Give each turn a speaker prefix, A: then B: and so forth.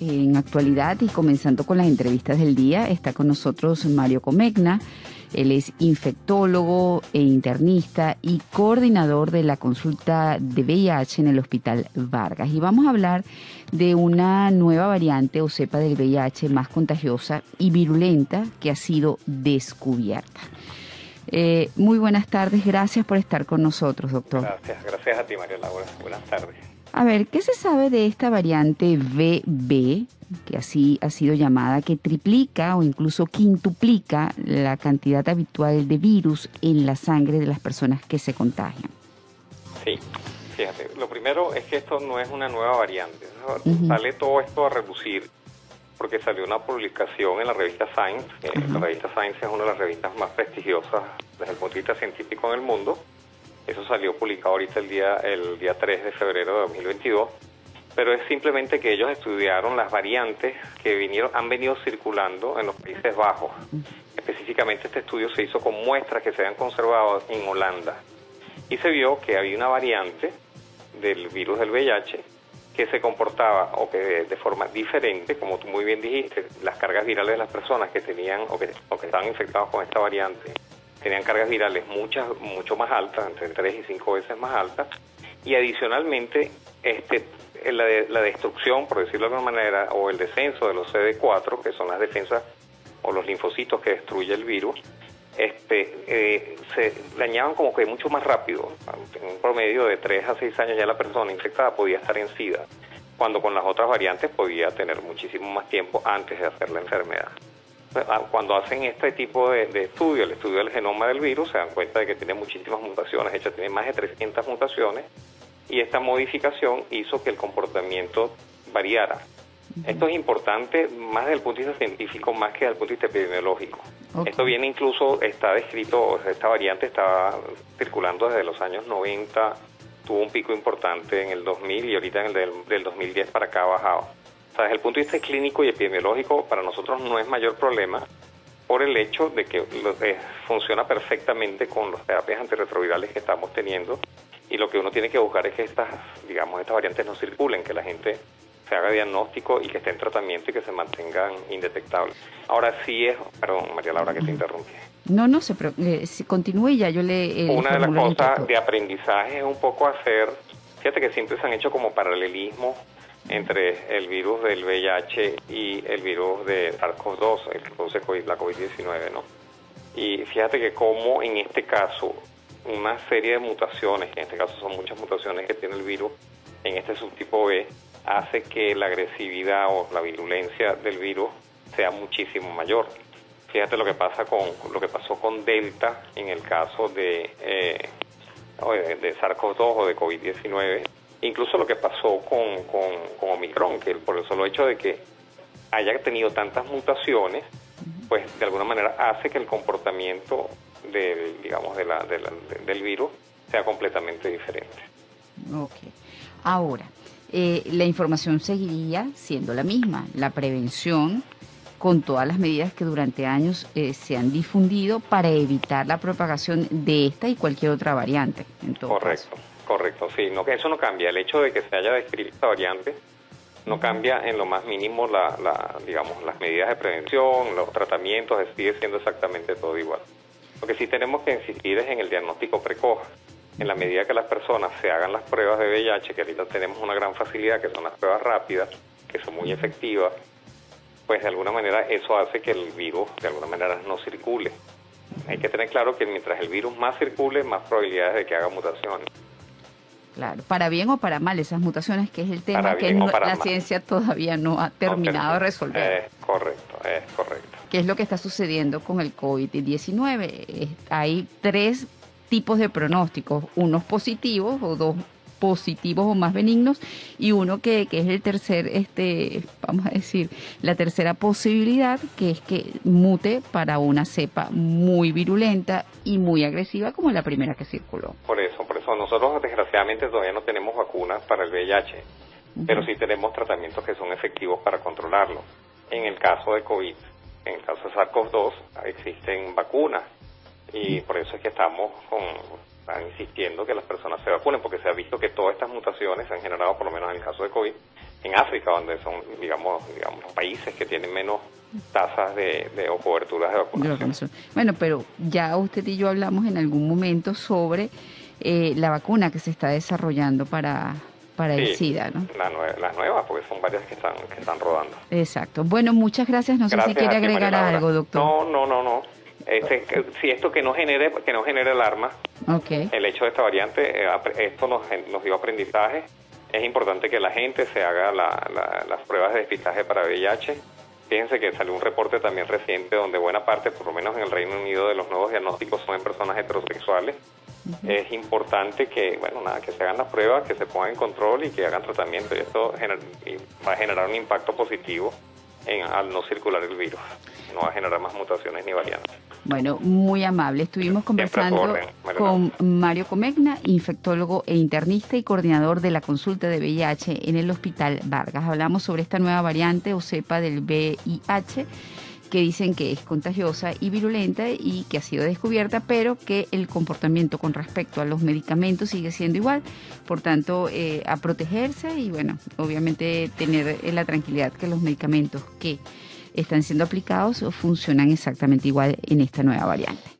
A: en actualidad y comenzando con las entrevistas del día, está con nosotros Mario Comegna. Él es infectólogo e internista y coordinador de la consulta de VIH en el Hospital Vargas. Y vamos a hablar de una nueva variante o cepa del VIH más contagiosa y virulenta que ha sido descubierta. Eh, muy buenas tardes, gracias por estar con nosotros, doctor.
B: Gracias, gracias a ti, María Laura. Buenas tardes.
A: A ver, ¿qué se sabe de esta variante VB, que así ha sido llamada, que triplica o incluso quintuplica la cantidad habitual de virus en la sangre de las personas que se contagian?
B: Sí, fíjate, lo primero es que esto no es una nueva variante. Sale todo esto a reducir porque salió una publicación en la revista Science. La revista Science es una de las revistas más prestigiosas desde el punto de vista científico en el mundo. Eso salió publicado ahorita el día, el día 3 de febrero de 2022. Pero es simplemente que ellos estudiaron las variantes que vinieron, han venido circulando en los Países Bajos. Específicamente este estudio se hizo con muestras que se habían conservado en Holanda. Y se vio que había una variante del virus del VIH que se comportaba o que de, forma diferente, como tú muy bien dijiste, las cargas virales de las personas que tenían o que, o que estaban infectados con esta variante tenían cargas virales muchas, mucho más altas, entre 3 y 5 veces más altas, y adicionalmente este, la, la destrucción, por decirlo de alguna manera, o el descenso de los CD4, que son las defensas o los linfocitos que destruye el virus, este, eh, se dañaban como que mucho más rápido. En un promedio de 3 a 6 años ya la persona infectada podía estar en SIDA, cuando con las otras variantes podía tener muchísimo más tiempo antes de hacer la enfermedad. Cuando hacen este tipo de, de estudio, el estudio del genoma del virus, se dan cuenta de que tiene muchísimas mutaciones, de hecho tiene más de 300 mutaciones, y esta modificación hizo que el comportamiento variara. Esto es importante más desde el punto de vista científico, más que desde el punto de vista epidemiológico. Esto viene incluso, está descrito, esta variante estaba circulando desde los años 90, tuvo un pico importante en el 2000 y ahorita en el del, del 2010 para acá ha bajado. Sea, desde el punto de vista clínico y epidemiológico, para nosotros no es mayor problema por el hecho de que eh, funciona perfectamente con las terapias antirretrovirales que estamos teniendo y lo que uno tiene que buscar es que estas, digamos, estas variantes no circulen, que la gente se haga diagnóstico y que esté en tratamiento y que se mantengan indetectables. Ahora sí es, perdón María Laura que te interrumpí.
A: No, no, se, eh, si continúe ya yo le...
B: Eh, Una de las cosas de aprendizaje es un poco hacer, fíjate que siempre se han hecho como paralelismo entre el virus del VIH y el virus de SARS-CoV-2, el que la COVID-19, ¿no? Y fíjate que como en este caso una serie de mutaciones, en este caso son muchas mutaciones que tiene el virus, en este subtipo B, hace que la agresividad o la virulencia del virus sea muchísimo mayor. Fíjate lo que pasa con lo que pasó con Delta en el caso de, eh, de SARS-CoV-2 o de COVID-19, incluso lo que pasó con, con, con, Omicron, que por el solo hecho de que haya tenido tantas mutaciones, pues de alguna manera hace que el comportamiento del, digamos, de la, del virus sea completamente diferente.
A: Ok. Ahora, eh, la información seguiría siendo la misma, la prevención con todas las medidas que durante años eh, se han difundido para evitar la propagación de esta y cualquier otra variante.
B: correcto, correcto, sí, no, eso no cambia. El hecho de que se haya descrito esta variante no cambia en lo más mínimo la, la, digamos, las medidas de prevención, los tratamientos, sigue siendo exactamente todo igual. Lo que sí tenemos que insistir es en el diagnóstico precoz en la medida que las personas se hagan las pruebas de VIH, que ahorita tenemos una gran facilidad, que son las pruebas rápidas, que son muy efectivas, pues de alguna manera eso hace que el virus de alguna manera no circule. Hay que tener claro que mientras el virus más circule, más probabilidades de que haga mutaciones.
A: Claro, para bien o para mal esas mutaciones, que es el tema que la ciencia todavía no ha terminado de resolver.
B: Es correcto, es correcto.
A: ¿Qué es lo que está sucediendo con el COVID-19? Hay tres tipos de pronósticos, unos positivos o dos positivos o más benignos y uno que, que, es el tercer, este, vamos a decir, la tercera posibilidad, que es que mute para una cepa muy virulenta y muy agresiva como la primera que circuló.
B: Por eso, nosotros desgraciadamente todavía no tenemos vacunas para el VIH, pero sí tenemos tratamientos que son efectivos para controlarlo. En el caso de COVID, en el caso de SARS-CoV-2, existen vacunas y por eso es que estamos con, insistiendo que las personas se vacunen, porque se ha visto que todas estas mutaciones se han generado, por lo menos en el caso de COVID, en África, donde son, digamos, digamos países que tienen menos tasas de, de o coberturas de vacunación.
A: Bueno, pero ya usted y yo hablamos en algún momento sobre eh, la vacuna que se está desarrollando para, para el SIDA, ¿no?
B: las nuevas, porque son varias que están, que están rodando.
A: Exacto. Bueno, muchas gracias. No sé si quiere agregar algo, doctor.
B: No, no, no, no. Este, si esto que no genere, que no genere alarma, okay. el hecho de esta variante, eh, esto nos, nos dio aprendizaje. Es importante que la gente se haga las pruebas de despistaje para VIH. Fíjense que salió un reporte también reciente donde buena parte, por lo menos en el Reino Unido, de los nuevos diagnósticos son en personas heterosexuales. Es importante que, bueno, nada, que se hagan las pruebas, que se pongan en control y que hagan tratamiento. Y esto va a generar un impacto positivo en, al no circular el virus. No va a generar más mutaciones ni variantes.
A: Bueno, muy amable. Estuvimos conversando con Mario Comegna, infectólogo e internista y coordinador de la consulta de VIH en el Hospital Vargas. Hablamos sobre esta nueva variante o cepa del VIH que dicen que es contagiosa y virulenta y que ha sido descubierta, pero que el comportamiento con respecto a los medicamentos sigue siendo igual. Por tanto, eh, a protegerse y, bueno, obviamente tener la tranquilidad que los medicamentos que están siendo aplicados funcionan exactamente igual en esta nueva variante.